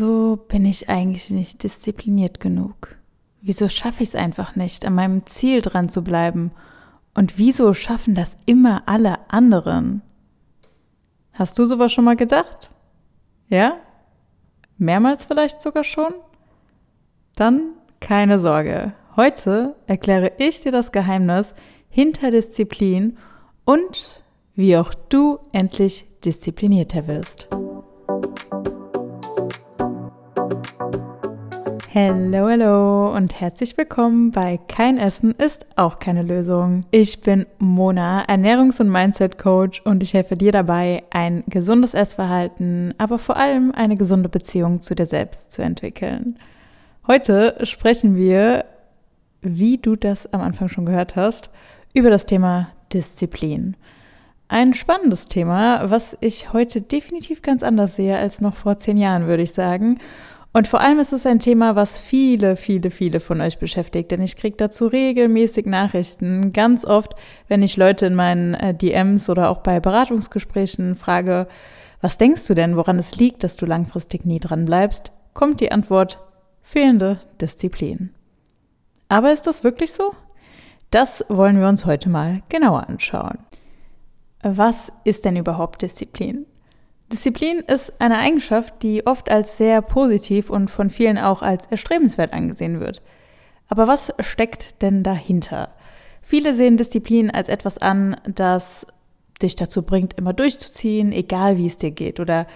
wieso bin ich eigentlich nicht diszipliniert genug? Wieso schaffe ich es einfach nicht, an meinem Ziel dran zu bleiben? Und wieso schaffen das immer alle anderen? Hast du sowas schon mal gedacht? Ja? Mehrmals vielleicht sogar schon? Dann keine Sorge. Heute erkläre ich dir das Geheimnis hinter Disziplin und wie auch du endlich disziplinierter wirst. Hallo, hallo und herzlich willkommen bei Kein Essen ist auch keine Lösung. Ich bin Mona, Ernährungs- und Mindset-Coach und ich helfe dir dabei, ein gesundes Essverhalten, aber vor allem eine gesunde Beziehung zu dir selbst zu entwickeln. Heute sprechen wir, wie du das am Anfang schon gehört hast, über das Thema Disziplin. Ein spannendes Thema, was ich heute definitiv ganz anders sehe als noch vor zehn Jahren, würde ich sagen. Und vor allem ist es ein Thema, was viele, viele, viele von euch beschäftigt, denn ich kriege dazu regelmäßig Nachrichten. Ganz oft, wenn ich Leute in meinen äh, DMs oder auch bei Beratungsgesprächen frage, was denkst du denn, woran es liegt, dass du langfristig nie dran bleibst, kommt die Antwort fehlende Disziplin. Aber ist das wirklich so? Das wollen wir uns heute mal genauer anschauen. Was ist denn überhaupt Disziplin? Disziplin ist eine Eigenschaft, die oft als sehr positiv und von vielen auch als erstrebenswert angesehen wird. Aber was steckt denn dahinter? Viele sehen Disziplin als etwas an, das dich dazu bringt, immer durchzuziehen, egal wie es dir geht oder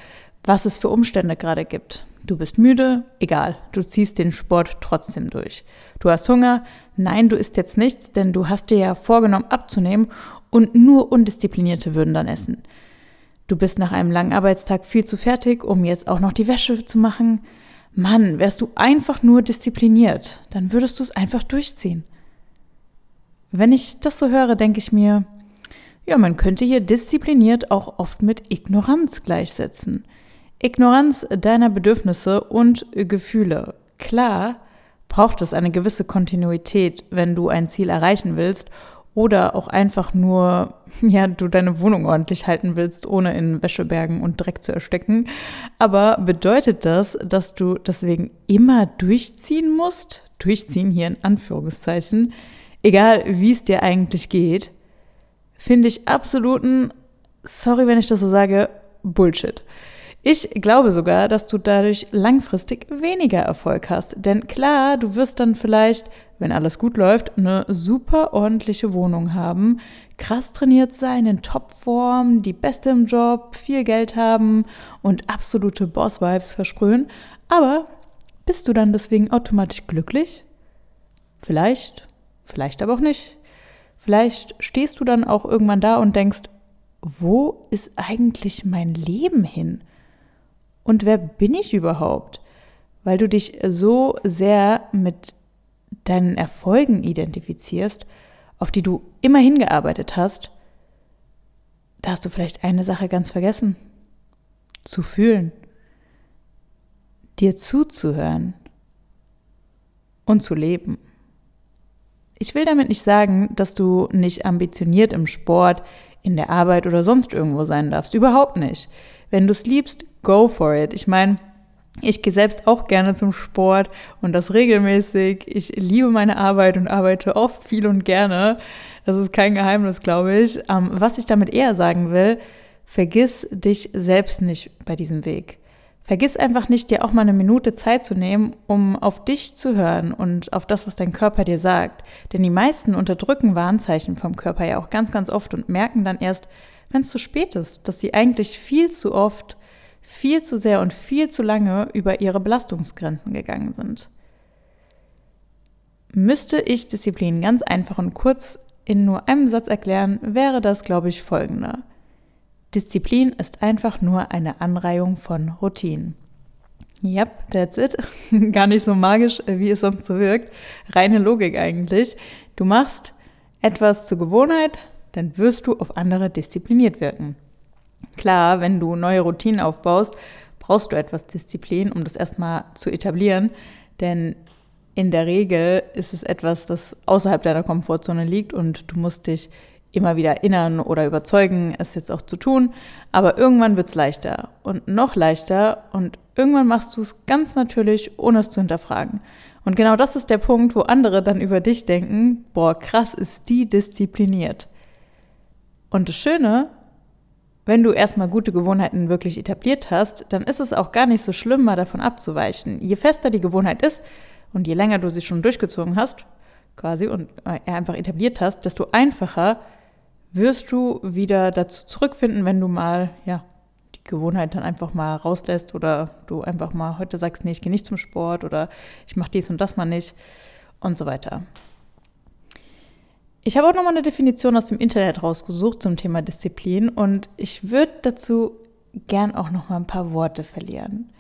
was es für Umstände gerade gibt. Du bist müde, egal, du ziehst den Sport trotzdem durch. Du hast Hunger, nein, du isst jetzt nichts, denn du hast dir ja vorgenommen abzunehmen und nur Undisziplinierte würden dann essen. Du bist nach einem langen Arbeitstag viel zu fertig, um jetzt auch noch die Wäsche zu machen. Mann, wärst du einfach nur diszipliniert, dann würdest du es einfach durchziehen. Wenn ich das so höre, denke ich mir, ja, man könnte hier diszipliniert auch oft mit Ignoranz gleichsetzen. Ignoranz deiner Bedürfnisse und Gefühle. Klar braucht es eine gewisse Kontinuität, wenn du ein Ziel erreichen willst oder auch einfach nur, ja, du deine Wohnung ordentlich halten willst, ohne in Wäschebergen und Dreck zu erstecken. Aber bedeutet das, dass du deswegen immer durchziehen musst? Durchziehen hier in Anführungszeichen. Egal, wie es dir eigentlich geht, finde ich absoluten, sorry, wenn ich das so sage, Bullshit. Ich glaube sogar, dass du dadurch langfristig weniger Erfolg hast. Denn klar, du wirst dann vielleicht wenn alles gut läuft, eine super ordentliche Wohnung haben, krass trainiert sein, in Topform, die Beste im Job, viel Geld haben und absolute Boss-Vibes versprühen. Aber bist du dann deswegen automatisch glücklich? Vielleicht, vielleicht aber auch nicht. Vielleicht stehst du dann auch irgendwann da und denkst, wo ist eigentlich mein Leben hin? Und wer bin ich überhaupt? Weil du dich so sehr mit deinen Erfolgen identifizierst, auf die du immer hingearbeitet hast, da hast du vielleicht eine Sache ganz vergessen. Zu fühlen, dir zuzuhören und zu leben. Ich will damit nicht sagen, dass du nicht ambitioniert im Sport, in der Arbeit oder sonst irgendwo sein darfst. Überhaupt nicht. Wenn du es liebst, go for it. Ich meine, ich gehe selbst auch gerne zum Sport und das regelmäßig. Ich liebe meine Arbeit und arbeite oft viel und gerne. Das ist kein Geheimnis, glaube ich. Ähm, was ich damit eher sagen will, vergiss dich selbst nicht bei diesem Weg. Vergiss einfach nicht, dir auch mal eine Minute Zeit zu nehmen, um auf dich zu hören und auf das, was dein Körper dir sagt. Denn die meisten unterdrücken Warnzeichen vom Körper ja auch ganz, ganz oft und merken dann erst, wenn es zu spät ist, dass sie eigentlich viel zu oft viel zu sehr und viel zu lange über ihre Belastungsgrenzen gegangen sind. Müsste ich Disziplin ganz einfach und kurz in nur einem Satz erklären, wäre das, glaube ich, folgender. Disziplin ist einfach nur eine Anreihung von Routinen. Yep, that's it. Gar nicht so magisch, wie es sonst so wirkt. Reine Logik eigentlich. Du machst etwas zur Gewohnheit, dann wirst du auf andere diszipliniert wirken. Klar, wenn du neue Routinen aufbaust, brauchst du etwas Disziplin, um das erstmal zu etablieren. Denn in der Regel ist es etwas, das außerhalb deiner Komfortzone liegt und du musst dich immer wieder erinnern oder überzeugen, es jetzt auch zu tun. Aber irgendwann wird es leichter und noch leichter und irgendwann machst du es ganz natürlich, ohne es zu hinterfragen. Und genau das ist der Punkt, wo andere dann über dich denken, boah, krass, ist die diszipliniert. Und das Schöne, wenn du erstmal gute Gewohnheiten wirklich etabliert hast, dann ist es auch gar nicht so schlimm, mal davon abzuweichen. Je fester die Gewohnheit ist und je länger du sie schon durchgezogen hast, quasi, und äh, einfach etabliert hast, desto einfacher wirst du wieder dazu zurückfinden, wenn du mal, ja, die Gewohnheit dann einfach mal rauslässt oder du einfach mal heute sagst, nee, ich gehe nicht zum Sport oder ich mache dies und das mal nicht und so weiter. Ich habe auch nochmal eine Definition aus dem Internet rausgesucht zum Thema Disziplin und ich würde dazu gern auch nochmal ein paar Worte verlieren.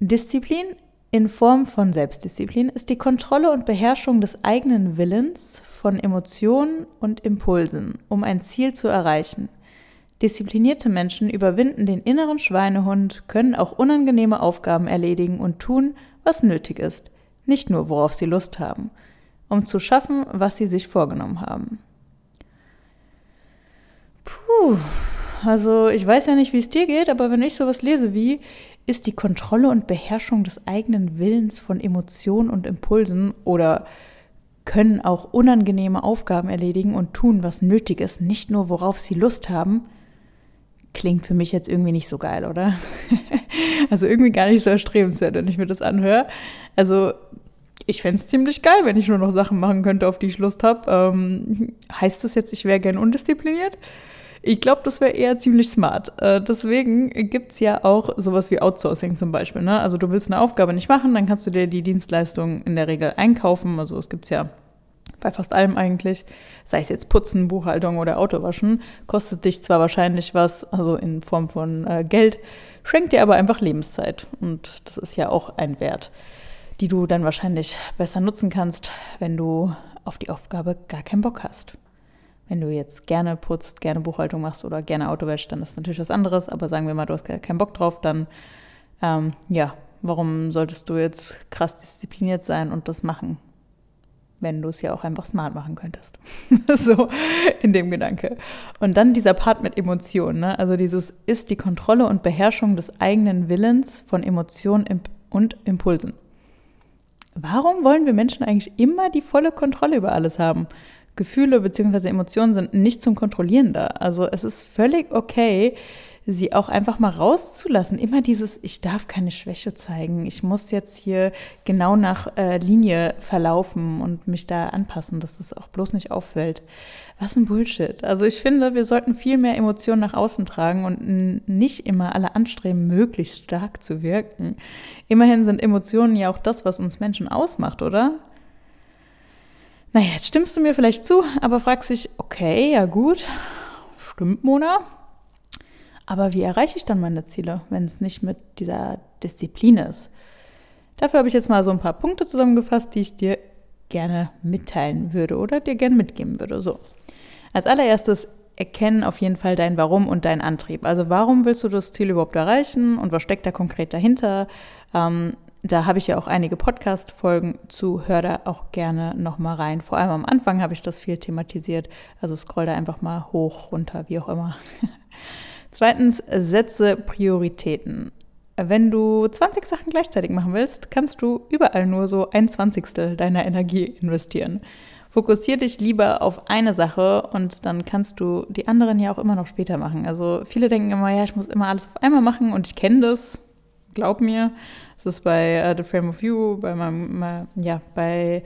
Disziplin in Form von Selbstdisziplin ist die Kontrolle und Beherrschung des eigenen Willens von Emotionen und Impulsen, um ein Ziel zu erreichen. Disziplinierte Menschen überwinden den inneren Schweinehund, können auch unangenehme Aufgaben erledigen und tun, was nötig ist, nicht nur worauf sie Lust haben um zu schaffen, was sie sich vorgenommen haben. Puh, also ich weiß ja nicht, wie es dir geht, aber wenn ich sowas lese wie, ist die Kontrolle und Beherrschung des eigenen Willens von Emotionen und Impulsen oder können auch unangenehme Aufgaben erledigen und tun, was nötig ist, nicht nur worauf sie Lust haben, klingt für mich jetzt irgendwie nicht so geil, oder? also irgendwie gar nicht so erstrebenswert, wenn ich mir das anhöre. Also ich fände es ziemlich geil, wenn ich nur noch Sachen machen könnte, auf die ich Lust habe. Ähm, heißt das jetzt, ich wäre gern undiszipliniert? Ich glaube, das wäre eher ziemlich smart. Äh, deswegen gibt es ja auch sowas wie Outsourcing zum Beispiel. Ne? Also du willst eine Aufgabe nicht machen, dann kannst du dir die Dienstleistung in der Regel einkaufen. Also es gibt es ja bei fast allem eigentlich, sei es jetzt Putzen, Buchhaltung oder Autowaschen, kostet dich zwar wahrscheinlich was, also in Form von äh, Geld, schenkt dir aber einfach Lebenszeit. Und das ist ja auch ein Wert die du dann wahrscheinlich besser nutzen kannst, wenn du auf die Aufgabe gar keinen Bock hast. Wenn du jetzt gerne putzt, gerne Buchhaltung machst oder gerne Auto wäschst, dann ist natürlich was anderes. Aber sagen wir mal, du hast gar keinen Bock drauf, dann ähm, ja, warum solltest du jetzt krass diszipliniert sein und das machen, wenn du es ja auch einfach smart machen könntest. so in dem Gedanke. Und dann dieser Part mit Emotionen. Ne? Also dieses ist die Kontrolle und Beherrschung des eigenen Willens von Emotionen und Impulsen. Warum wollen wir Menschen eigentlich immer die volle Kontrolle über alles haben? Gefühle bzw. Emotionen sind nicht zum Kontrollieren da. Also es ist völlig okay, sie auch einfach mal rauszulassen. Immer dieses, ich darf keine Schwäche zeigen, ich muss jetzt hier genau nach äh, Linie verlaufen und mich da anpassen, dass das auch bloß nicht auffällt. Was ein Bullshit. Also ich finde, wir sollten viel mehr Emotionen nach außen tragen und nicht immer alle anstreben, möglichst stark zu wirken. Immerhin sind Emotionen ja auch das, was uns Menschen ausmacht, oder? Naja, jetzt stimmst du mir vielleicht zu, aber fragst dich, okay, ja gut, stimmt Mona, aber wie erreiche ich dann meine Ziele, wenn es nicht mit dieser Disziplin ist? Dafür habe ich jetzt mal so ein paar Punkte zusammengefasst, die ich dir gerne mitteilen würde oder dir gerne mitgeben würde. So. Als allererstes erkennen auf jeden Fall dein Warum und dein Antrieb. Also warum willst du das Ziel überhaupt erreichen und was steckt da konkret dahinter? Ähm, da habe ich ja auch einige Podcast-Folgen zu, hör da auch gerne nochmal rein. Vor allem am Anfang habe ich das viel thematisiert. Also scroll da einfach mal hoch, runter, wie auch immer. Zweitens, setze Prioritäten. Wenn du 20 Sachen gleichzeitig machen willst, kannst du überall nur so ein Zwanzigstel deiner Energie investieren. Fokussier dich lieber auf eine Sache und dann kannst du die anderen ja auch immer noch später machen. Also viele denken immer, ja, ich muss immer alles auf einmal machen und ich kenne das, glaub mir. Es ist bei uh, The Frame of You, bei meinem, ja, bei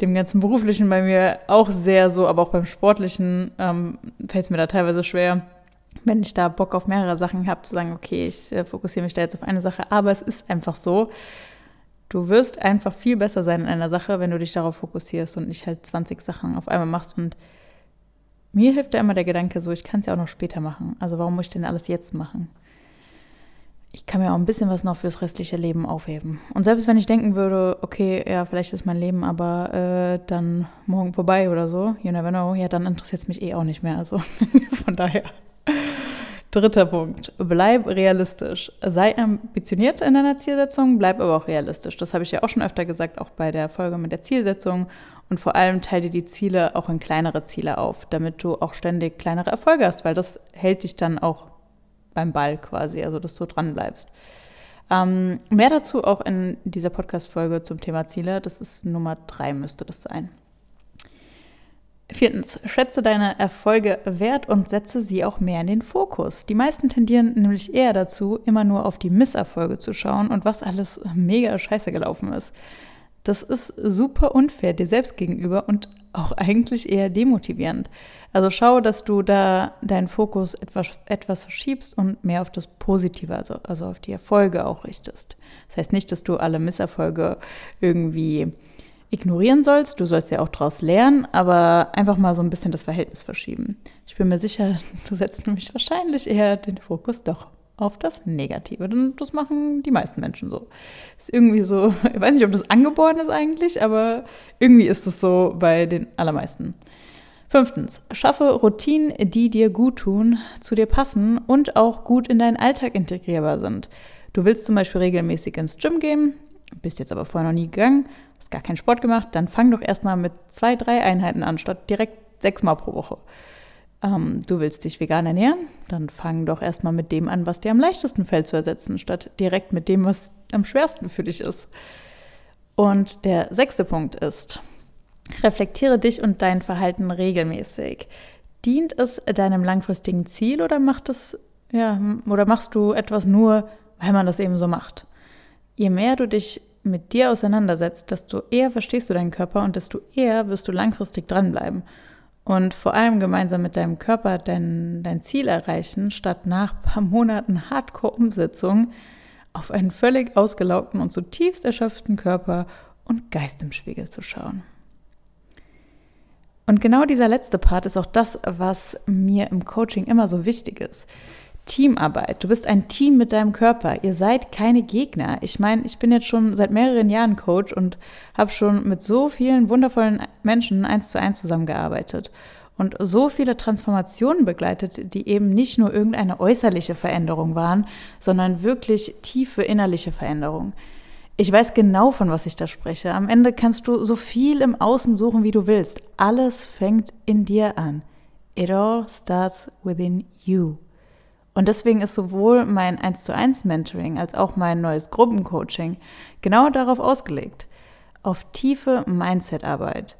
dem ganzen Beruflichen bei mir auch sehr so, aber auch beim Sportlichen ähm, fällt es mir da teilweise schwer wenn ich da Bock auf mehrere Sachen habe, zu sagen, okay, ich äh, fokussiere mich da jetzt auf eine Sache. Aber es ist einfach so, du wirst einfach viel besser sein in einer Sache, wenn du dich darauf fokussierst und nicht halt 20 Sachen auf einmal machst. Und mir hilft da immer der Gedanke so, ich kann es ja auch noch später machen. Also warum muss ich denn alles jetzt machen? Ich kann mir auch ein bisschen was noch fürs restliche Leben aufheben. Und selbst wenn ich denken würde, okay, ja, vielleicht ist mein Leben aber äh, dann morgen vorbei oder so, you never know, ja, dann interessiert es mich eh auch nicht mehr. Also von daher Dritter Punkt. Bleib realistisch. Sei ambitioniert in deiner Zielsetzung, bleib aber auch realistisch. Das habe ich ja auch schon öfter gesagt, auch bei der Folge mit der Zielsetzung. Und vor allem teile die Ziele auch in kleinere Ziele auf, damit du auch ständig kleinere Erfolge hast, weil das hält dich dann auch beim Ball quasi, also dass du dran bleibst. Ähm, mehr dazu auch in dieser Podcast-Folge zum Thema Ziele. Das ist Nummer drei, müsste das sein. Viertens, schätze deine Erfolge wert und setze sie auch mehr in den Fokus. Die meisten tendieren nämlich eher dazu, immer nur auf die Misserfolge zu schauen und was alles mega scheiße gelaufen ist. Das ist super unfair dir selbst gegenüber und auch eigentlich eher demotivierend. Also schau, dass du da deinen Fokus etwas, etwas verschiebst und mehr auf das Positive, also, also auf die Erfolge auch richtest. Das heißt nicht, dass du alle Misserfolge irgendwie ignorieren sollst. Du sollst ja auch daraus lernen, aber einfach mal so ein bisschen das Verhältnis verschieben. Ich bin mir sicher, du setzt nämlich wahrscheinlich eher den Fokus doch auf das Negative. Denn das machen die meisten Menschen so. Ist irgendwie so, ich weiß nicht, ob das angeboren ist eigentlich, aber irgendwie ist es so bei den allermeisten. Fünftens, schaffe Routinen, die dir gut tun, zu dir passen und auch gut in deinen Alltag integrierbar sind. Du willst zum Beispiel regelmäßig ins Gym gehen, bist jetzt aber vorher noch nie gegangen, hast gar keinen Sport gemacht, dann fang doch erstmal mit zwei, drei Einheiten an, statt direkt sechsmal pro Woche. Ähm, du willst dich vegan ernähren, dann fang doch erstmal mit dem an, was dir am leichtesten fällt zu ersetzen, statt direkt mit dem, was am schwersten für dich ist. Und der sechste Punkt ist, reflektiere dich und dein Verhalten regelmäßig. Dient es deinem langfristigen Ziel oder macht es, ja, oder machst du etwas nur, weil man das eben so macht? Je mehr du dich mit dir auseinandersetzt, desto eher verstehst du deinen Körper und desto eher wirst du langfristig dranbleiben. Und vor allem gemeinsam mit deinem Körper dein, dein Ziel erreichen, statt nach ein paar Monaten Hardcore-Umsetzung auf einen völlig ausgelaugten und zutiefst erschöpften Körper und Geist im Spiegel zu schauen. Und genau dieser letzte Part ist auch das, was mir im Coaching immer so wichtig ist. Teamarbeit. Du bist ein Team mit deinem Körper. Ihr seid keine Gegner. Ich meine, ich bin jetzt schon seit mehreren Jahren Coach und habe schon mit so vielen wundervollen Menschen eins zu eins zusammengearbeitet und so viele Transformationen begleitet, die eben nicht nur irgendeine äußerliche Veränderung waren, sondern wirklich tiefe innerliche Veränderung. Ich weiß genau, von was ich da spreche. Am Ende kannst du so viel im Außen suchen, wie du willst. Alles fängt in dir an. It all starts within you. Und deswegen ist sowohl mein 1 zu 1 Mentoring als auch mein neues Gruppencoaching genau darauf ausgelegt. Auf tiefe Mindset-Arbeit.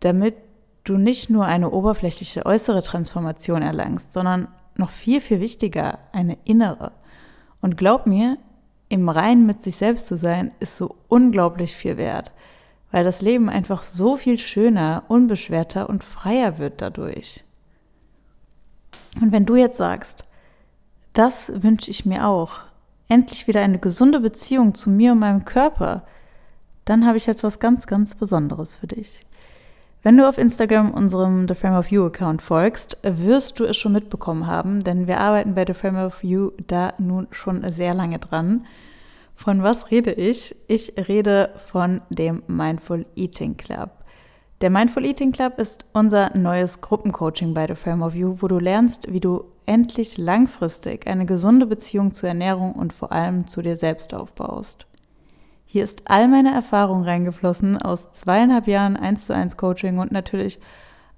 Damit du nicht nur eine oberflächliche äußere Transformation erlangst, sondern noch viel, viel wichtiger, eine innere. Und glaub mir, im Reinen mit sich selbst zu sein, ist so unglaublich viel wert, weil das Leben einfach so viel schöner, unbeschwerter und freier wird dadurch. Und wenn du jetzt sagst, das wünsche ich mir auch, endlich wieder eine gesunde Beziehung zu mir und meinem Körper, dann habe ich jetzt was ganz, ganz Besonderes für dich. Wenn du auf Instagram unserem The Frame of You Account folgst, wirst du es schon mitbekommen haben, denn wir arbeiten bei The Frame of You da nun schon sehr lange dran. Von was rede ich? Ich rede von dem Mindful Eating Club. Der Mindful Eating Club ist unser neues Gruppencoaching bei The Frame of You, wo du lernst, wie du endlich langfristig eine gesunde Beziehung zur Ernährung und vor allem zu dir selbst aufbaust. Hier ist all meine Erfahrung reingeflossen aus zweieinhalb Jahren 1 zu 1 Coaching und natürlich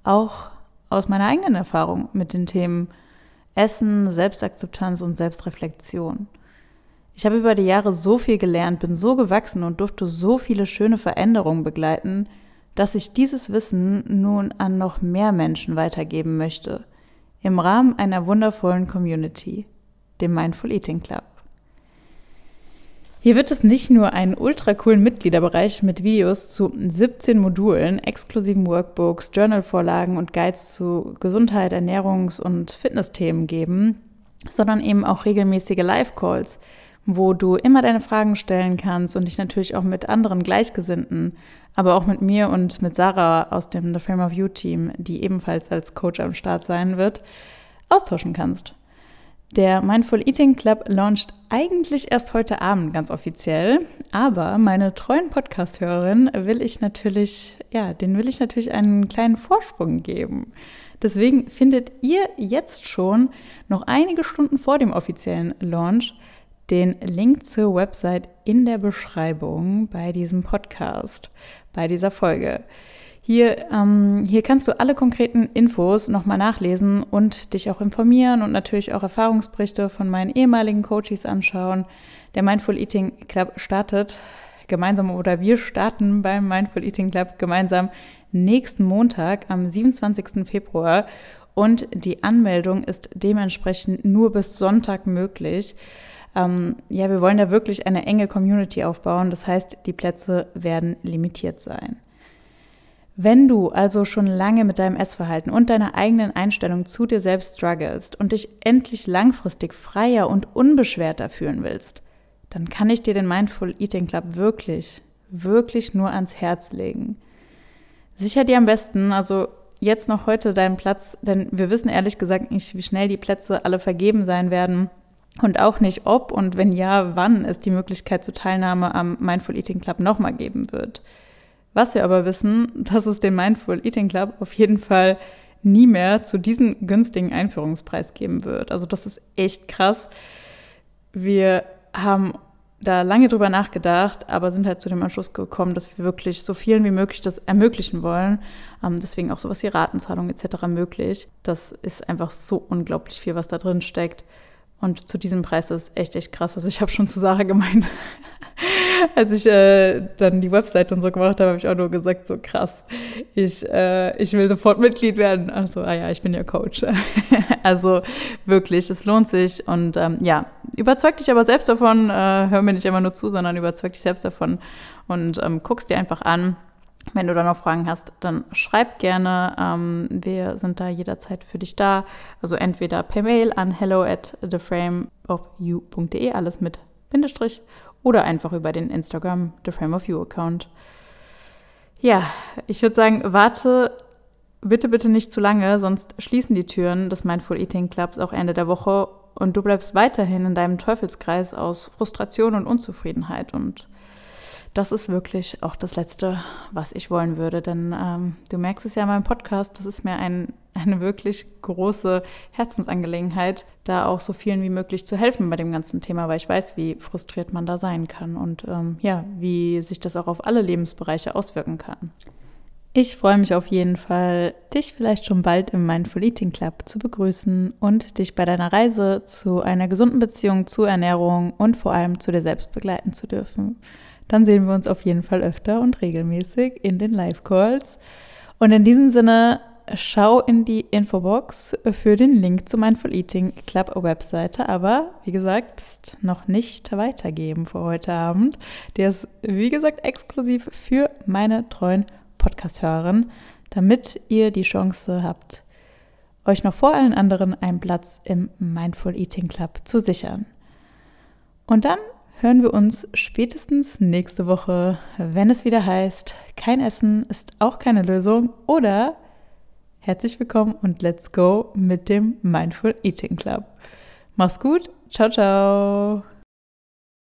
auch aus meiner eigenen Erfahrung mit den Themen Essen, Selbstakzeptanz und Selbstreflexion. Ich habe über die Jahre so viel gelernt, bin so gewachsen und durfte so viele schöne Veränderungen begleiten, dass ich dieses Wissen nun an noch mehr Menschen weitergeben möchte, im Rahmen einer wundervollen Community, dem Mindful Eating Club. Hier wird es nicht nur einen ultra coolen Mitgliederbereich mit Videos zu 17 Modulen, exklusiven Workbooks, Journalvorlagen und Guides zu Gesundheit, Ernährungs- und Fitnessthemen geben, sondern eben auch regelmäßige Live-Calls, wo du immer deine Fragen stellen kannst und dich natürlich auch mit anderen Gleichgesinnten, aber auch mit mir und mit Sarah aus dem The Frame of You Team, die ebenfalls als Coach am Start sein wird, austauschen kannst. Der Mindful Eating Club launcht eigentlich erst heute Abend ganz offiziell, aber meine treuen Podcast-Hörerin will ich natürlich, ja, den will ich natürlich einen kleinen Vorsprung geben. Deswegen findet ihr jetzt schon noch einige Stunden vor dem offiziellen Launch den Link zur Website in der Beschreibung bei diesem Podcast, bei dieser Folge. Hier, ähm, hier kannst du alle konkreten Infos nochmal nachlesen und dich auch informieren und natürlich auch Erfahrungsberichte von meinen ehemaligen Coaches anschauen. Der Mindful Eating Club startet gemeinsam oder wir starten beim Mindful Eating Club gemeinsam nächsten Montag am 27. Februar und die Anmeldung ist dementsprechend nur bis Sonntag möglich. Ähm, ja, wir wollen da wirklich eine enge Community aufbauen. Das heißt, die Plätze werden limitiert sein. Wenn du also schon lange mit deinem Essverhalten und deiner eigenen Einstellung zu dir selbst strugglest und dich endlich langfristig freier und unbeschwerter fühlen willst, dann kann ich dir den Mindful Eating Club wirklich, wirklich nur ans Herz legen. Sicher dir am besten, also jetzt noch heute deinen Platz, denn wir wissen ehrlich gesagt nicht, wie schnell die Plätze alle vergeben sein werden und auch nicht, ob und wenn ja, wann es die Möglichkeit zur Teilnahme am Mindful Eating Club nochmal geben wird. Was wir aber wissen, dass es den Mindful Eating Club auf jeden Fall nie mehr zu diesem günstigen Einführungspreis geben wird. Also das ist echt krass. Wir haben da lange drüber nachgedacht, aber sind halt zu dem Entschluss gekommen, dass wir wirklich so vielen wie möglich das ermöglichen wollen. Ähm, deswegen auch sowas wie Ratenzahlung etc. möglich. Das ist einfach so unglaublich viel, was da drin steckt. Und zu diesem Preis ist echt, echt krass. Also ich habe schon zu Sarah gemeint, als ich äh, dann die Website und so gemacht habe, habe ich auch nur gesagt, so krass, ich, äh, ich will sofort Mitglied werden. Also, ah ja, ich bin ja Coach. also wirklich, es lohnt sich. Und ähm, ja, überzeug dich aber selbst davon, äh, hör mir nicht immer nur zu, sondern überzeug dich selbst davon und ähm, guckst dir einfach an. Wenn du da noch Fragen hast, dann schreib gerne. Ähm, wir sind da jederzeit für dich da. Also entweder per Mail an hello at theframeofyou.de, alles mit Bindestrich, oder einfach über den Instagram The Frame of You Account. Ja, ich würde sagen, warte bitte, bitte nicht zu lange, sonst schließen die Türen des Mindful Eating Clubs auch Ende der Woche und du bleibst weiterhin in deinem Teufelskreis aus Frustration und Unzufriedenheit und das ist wirklich auch das Letzte, was ich wollen würde. Denn ähm, du merkst es ja in meinem Podcast, das ist mir ein, eine wirklich große Herzensangelegenheit, da auch so vielen wie möglich zu helfen bei dem ganzen Thema, weil ich weiß, wie frustriert man da sein kann und ähm, ja, wie sich das auch auf alle Lebensbereiche auswirken kann. Ich freue mich auf jeden Fall, dich vielleicht schon bald im Mindful Eating Club zu begrüßen und dich bei deiner Reise zu einer gesunden Beziehung zu Ernährung und vor allem zu dir selbst begleiten zu dürfen dann sehen wir uns auf jeden Fall öfter und regelmäßig in den Live-Calls. Und in diesem Sinne, schau in die Infobox für den Link zu Mindful Eating Club Webseite. Aber wie gesagt, pst, noch nicht weitergeben für heute Abend. Der ist, wie gesagt, exklusiv für meine treuen Podcast-Hörerinnen, damit ihr die Chance habt, euch noch vor allen anderen einen Platz im Mindful Eating Club zu sichern. Und dann hören wir uns spätestens nächste Woche, wenn es wieder heißt, kein Essen ist auch keine Lösung oder herzlich willkommen und let's go mit dem Mindful Eating Club. Mach's gut, ciao, ciao.